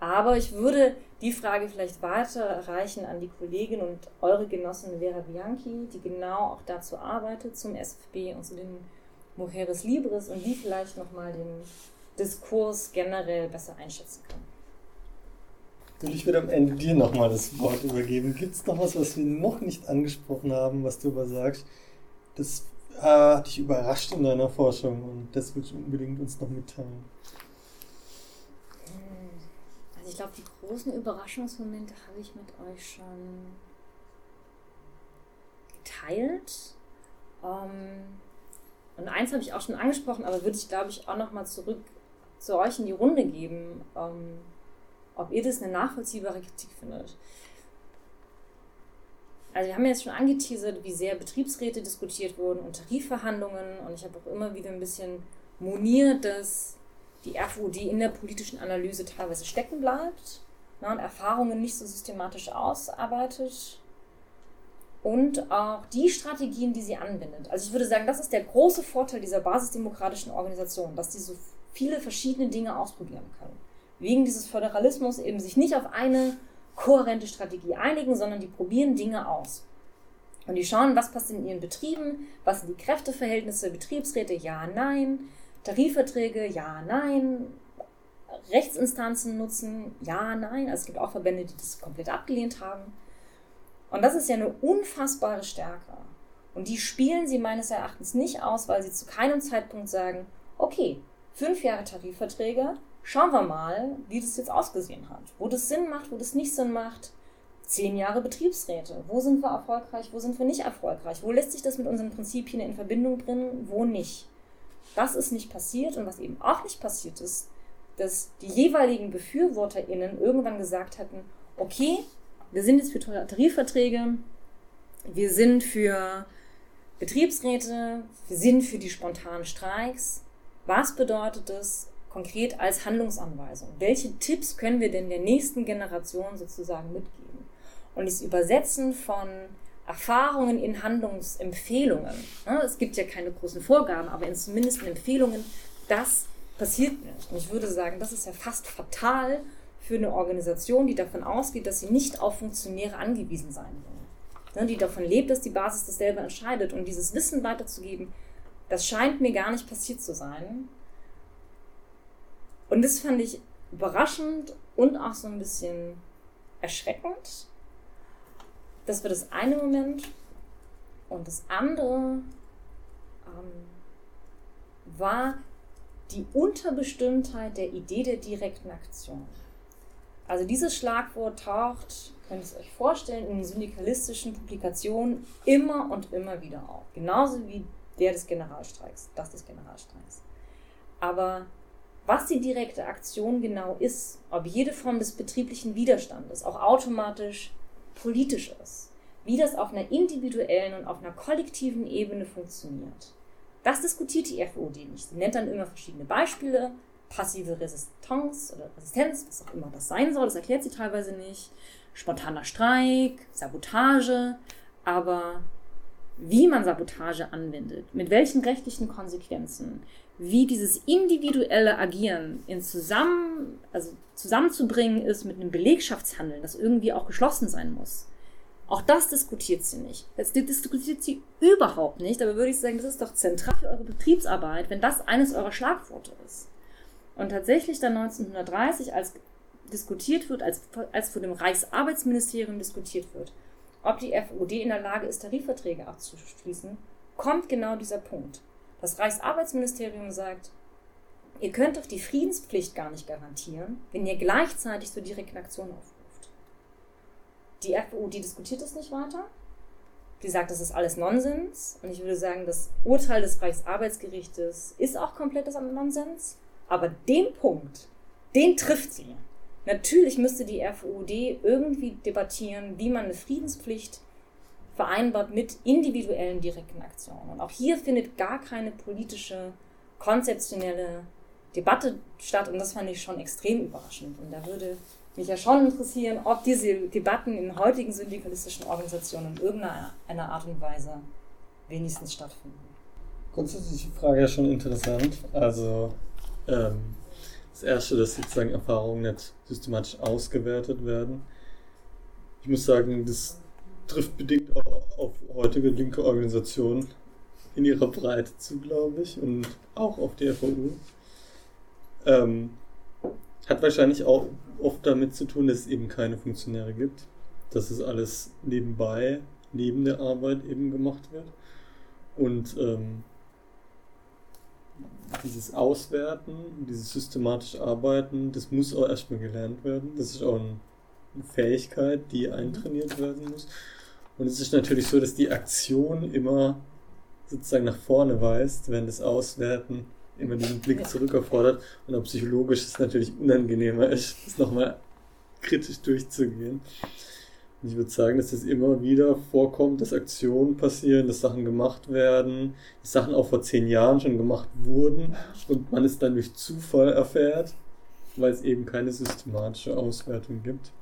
Aber ich würde die Frage vielleicht weiterreichen an die Kollegin und eure Genossin Vera Bianchi, die genau auch dazu arbeitet, zum SFB und zu den Mujeres Libres und die vielleicht nochmal den Diskurs generell besser einschätzen kann.
Und ich würde am Ende dir nochmal das Wort übergeben. Gibt es noch was, was wir noch nicht angesprochen haben, was du aber sagst? Das äh, hat dich überrascht in deiner Forschung und das willst du unbedingt uns noch mitteilen.
Also ich glaube, die großen Überraschungsmomente habe ich mit euch schon geteilt. Ähm, und eins habe ich auch schon angesprochen, aber würde ich, glaube ich, auch nochmal zurück zu euch in die Runde geben. Ähm, ob ihr das eine nachvollziehbare Kritik findet. Also wir haben jetzt schon angeteasert, wie sehr Betriebsräte diskutiert wurden und Tarifverhandlungen und ich habe auch immer wieder ein bisschen moniert, dass die FUD in der politischen Analyse teilweise stecken bleibt ne, und Erfahrungen nicht so systematisch ausarbeitet und auch die Strategien, die sie anwendet. Also ich würde sagen, das ist der große Vorteil dieser basisdemokratischen Organisation, dass sie so viele verschiedene Dinge ausprobieren können wegen dieses Föderalismus eben sich nicht auf eine kohärente Strategie einigen, sondern die probieren Dinge aus. Und die schauen, was passiert in ihren Betrieben, was sind die Kräfteverhältnisse, Betriebsräte, ja, nein, Tarifverträge, ja, nein, Rechtsinstanzen nutzen, ja, nein. Also es gibt auch Verbände, die das komplett abgelehnt haben. Und das ist ja eine unfassbare Stärke. Und die spielen sie meines Erachtens nicht aus, weil sie zu keinem Zeitpunkt sagen, okay, fünf Jahre Tarifverträge, schauen wir mal, wie das jetzt ausgesehen hat. Wo das Sinn macht, wo das nicht Sinn macht. Zehn Jahre Betriebsräte. Wo sind wir erfolgreich, wo sind wir nicht erfolgreich? Wo lässt sich das mit unseren Prinzipien in Verbindung bringen, wo nicht? Das ist nicht passiert und was eben auch nicht passiert ist, dass die jeweiligen BefürworterInnen irgendwann gesagt hatten, okay, wir sind jetzt für Tarifverträge, wir sind für Betriebsräte, wir sind für die spontanen Streiks. Was bedeutet das konkret als Handlungsanweisung. Welche Tipps können wir denn der nächsten Generation sozusagen mitgeben? Und das Übersetzen von Erfahrungen in Handlungsempfehlungen. Es gibt ja keine großen Vorgaben, aber zumindest in Empfehlungen, das passiert nicht. Und ich würde sagen, das ist ja fast fatal für eine Organisation, die davon ausgeht, dass sie nicht auf Funktionäre angewiesen sein will. Die davon lebt, dass die Basis das selber entscheidet. Und dieses Wissen weiterzugeben, das scheint mir gar nicht passiert zu sein. Und das fand ich überraschend und auch so ein bisschen erschreckend. Das war das eine Moment. Und das andere ähm, war die Unterbestimmtheit der Idee der direkten Aktion. Also dieses Schlagwort taucht, könnt ihr es euch vorstellen, in syndikalistischen Publikationen immer und immer wieder auf. Genauso wie der des Generalstreiks, das des Generalstreiks. Aber was die direkte Aktion genau ist, ob jede Form des betrieblichen Widerstandes auch automatisch politisch ist, wie das auf einer individuellen und auf einer kollektiven Ebene funktioniert. Das diskutiert die FOD nicht. Sie nennt dann immer verschiedene Beispiele, passive Resistance oder Resistenz, was auch immer das sein soll, das erklärt sie teilweise nicht, spontaner Streik, Sabotage, aber wie man Sabotage anwendet, mit welchen rechtlichen Konsequenzen, wie dieses individuelle Agieren in zusammen, also zusammenzubringen ist mit einem Belegschaftshandeln, das irgendwie auch geschlossen sein muss. Auch das diskutiert sie nicht. Das diskutiert sie überhaupt nicht, aber würde ich sagen, das ist doch zentral für eure Betriebsarbeit, wenn das eines eurer Schlagworte ist. Und tatsächlich dann 1930, als diskutiert wird, als, als vor dem Reichsarbeitsministerium diskutiert wird, ob die FUD in der Lage ist, Tarifverträge abzuschließen, kommt genau dieser Punkt. Das Reichsarbeitsministerium sagt, ihr könnt doch die Friedenspflicht gar nicht garantieren, wenn ihr gleichzeitig zur direkten Aktion aufruft. Die FU, die diskutiert es nicht weiter. Die sagt, das ist alles Nonsens. Und ich würde sagen, das Urteil des Reichsarbeitsgerichtes ist auch komplettes Nonsens. Aber den Punkt, den trifft sie. Natürlich müsste die FUD irgendwie debattieren, wie man eine Friedenspflicht vereinbart mit individuellen direkten Aktionen. Und auch hier findet gar keine politische, konzeptionelle Debatte statt und das fand ich schon extrem überraschend. Und da würde mich ja schon interessieren, ob diese Debatten in heutigen syndikalistischen Organisationen in irgendeiner Art und Weise wenigstens stattfinden.
Grundsätzlich die Frage ja schon interessant. Also ähm, das Erste, dass sozusagen Erfahrungen nicht systematisch ausgewertet werden. Ich muss sagen, das trifft bedingt auch auf heutige linke Organisationen in ihrer Breite zu, glaube ich, und auch auf die FAU. Ähm, hat wahrscheinlich auch oft damit zu tun, dass es eben keine Funktionäre gibt, dass es alles nebenbei, neben der Arbeit eben gemacht wird. Und ähm, dieses Auswerten, dieses systematische Arbeiten, das muss auch erstmal gelernt werden. Das ist auch eine Fähigkeit, die eintrainiert werden muss. Und es ist natürlich so, dass die Aktion immer sozusagen nach vorne weist, wenn das Auswerten immer diesen Blick zurück erfordert und auch psychologisch es natürlich unangenehmer ist, das nochmal kritisch durchzugehen. Und ich würde sagen, dass es das immer wieder vorkommt, dass Aktionen passieren, dass Sachen gemacht werden, dass Sachen auch vor zehn Jahren schon gemacht wurden und man es dann durch Zufall erfährt, weil es eben keine systematische Auswertung gibt.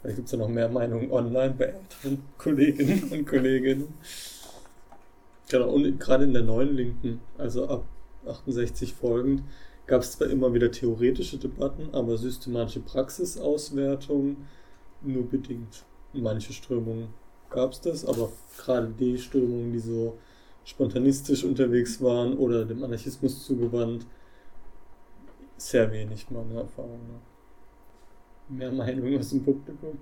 Vielleicht gibt es ja noch mehr Meinungen online bei älteren Kolleginnen und Kollegen. Genau, und gerade in der neuen Linken, also ab 68 folgend, gab es zwar immer wieder theoretische Debatten, aber systematische Praxisauswertung nur bedingt. Manche Strömungen gab es das, aber gerade die Strömungen, die so spontanistisch unterwegs waren oder dem Anarchismus zugewandt, sehr wenig meiner Erfahrung nach mehr Meinung aus dem Publikum?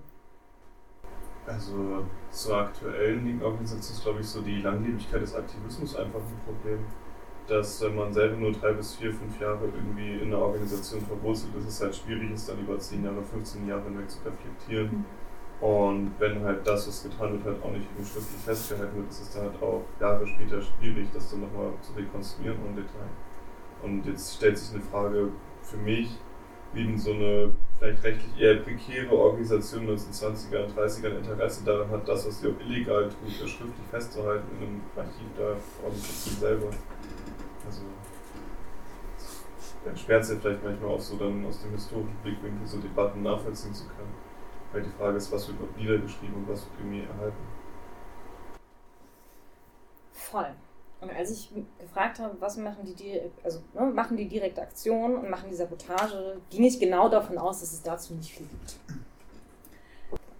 Also zur aktuellen Linkenorganisation ist, glaube ich, so die Langlebigkeit des Aktivismus einfach ein Problem. Dass wenn man selber nur drei bis vier, fünf Jahre irgendwie in einer Organisation verwurzelt ist, es halt schwierig ist, dann über 10 Jahre, 15 Jahre hinweg zu reflektieren. Mhm. Und wenn halt das, was getan wird, halt auch nicht irgendwie schriftlich festgehalten wird, ist es dann halt auch Jahre später schwierig, das dann nochmal zu rekonstruieren im Detail. Und jetzt stellt sich eine Frage für mich, wie so eine vielleicht rechtlich eher prekäre Organisation in den 20er und 30ern Interesse daran hat, das, was sie auch illegal tut, schriftlich festzuhalten in einem Archiv der Organisation selber. Also entsperrt es ja vielleicht manchmal auch so dann aus dem historischen Blickwinkel so Debatten nachvollziehen zu können. Weil die Frage ist, was wird niedergeschrieben und was wird irgendwie erhalten.
Voll. Und als ich gefragt habe, was machen die, also, ne, machen die direkte Aktion und machen die Sabotage, ging ich genau davon aus, dass es dazu nicht viel gibt.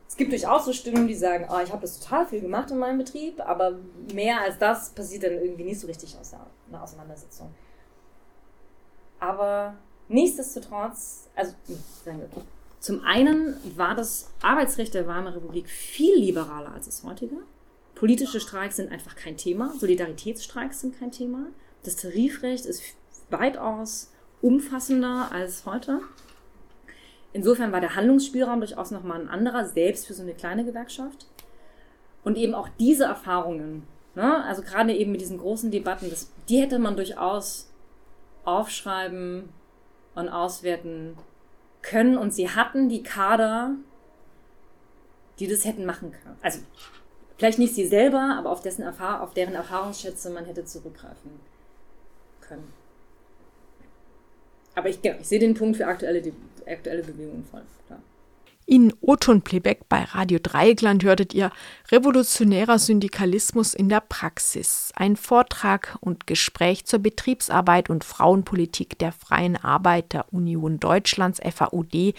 Es gibt durchaus so Stimmen, die sagen, oh, ich habe das total viel gemacht in meinem Betrieb, aber mehr als das passiert dann irgendwie nicht so richtig aus einer Auseinandersetzung. Aber nichtsdestotrotz, also sagen wir, zum einen war das Arbeitsrecht der Weimarer Republik viel liberaler als das heutige. Politische Streiks sind einfach kein Thema. Solidaritätsstreiks sind kein Thema. Das Tarifrecht ist weitaus umfassender als heute. Insofern war der Handlungsspielraum durchaus nochmal ein anderer, selbst für so eine kleine Gewerkschaft. Und eben auch diese Erfahrungen, ne, also gerade eben mit diesen großen Debatten, das, die hätte man durchaus aufschreiben und auswerten können. Und sie hatten die Kader, die das hätten machen können. Also Vielleicht nicht sie selber, aber auf, dessen Erfahr auf deren Erfahrungsschätze man hätte zurückgreifen können. Aber ich, genau, ich sehe den Punkt für aktuelle, aktuelle Bewegungen voll. Klar.
In O-Ton-Playback bei Radio Dreieckland hörtet ihr Revolutionärer Syndikalismus in der Praxis. Ein Vortrag und Gespräch zur Betriebsarbeit und Frauenpolitik der Freien Arbeiter-Union Deutschlands FAUD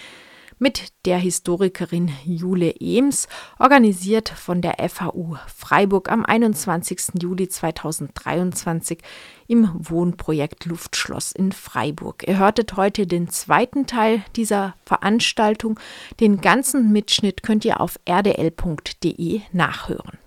mit der Historikerin Jule Ems, organisiert von der FAU Freiburg am 21. Juli 2023 im Wohnprojekt Luftschloss in Freiburg. Ihr hörtet heute den zweiten Teil dieser Veranstaltung. Den ganzen Mitschnitt könnt ihr auf rdl.de nachhören.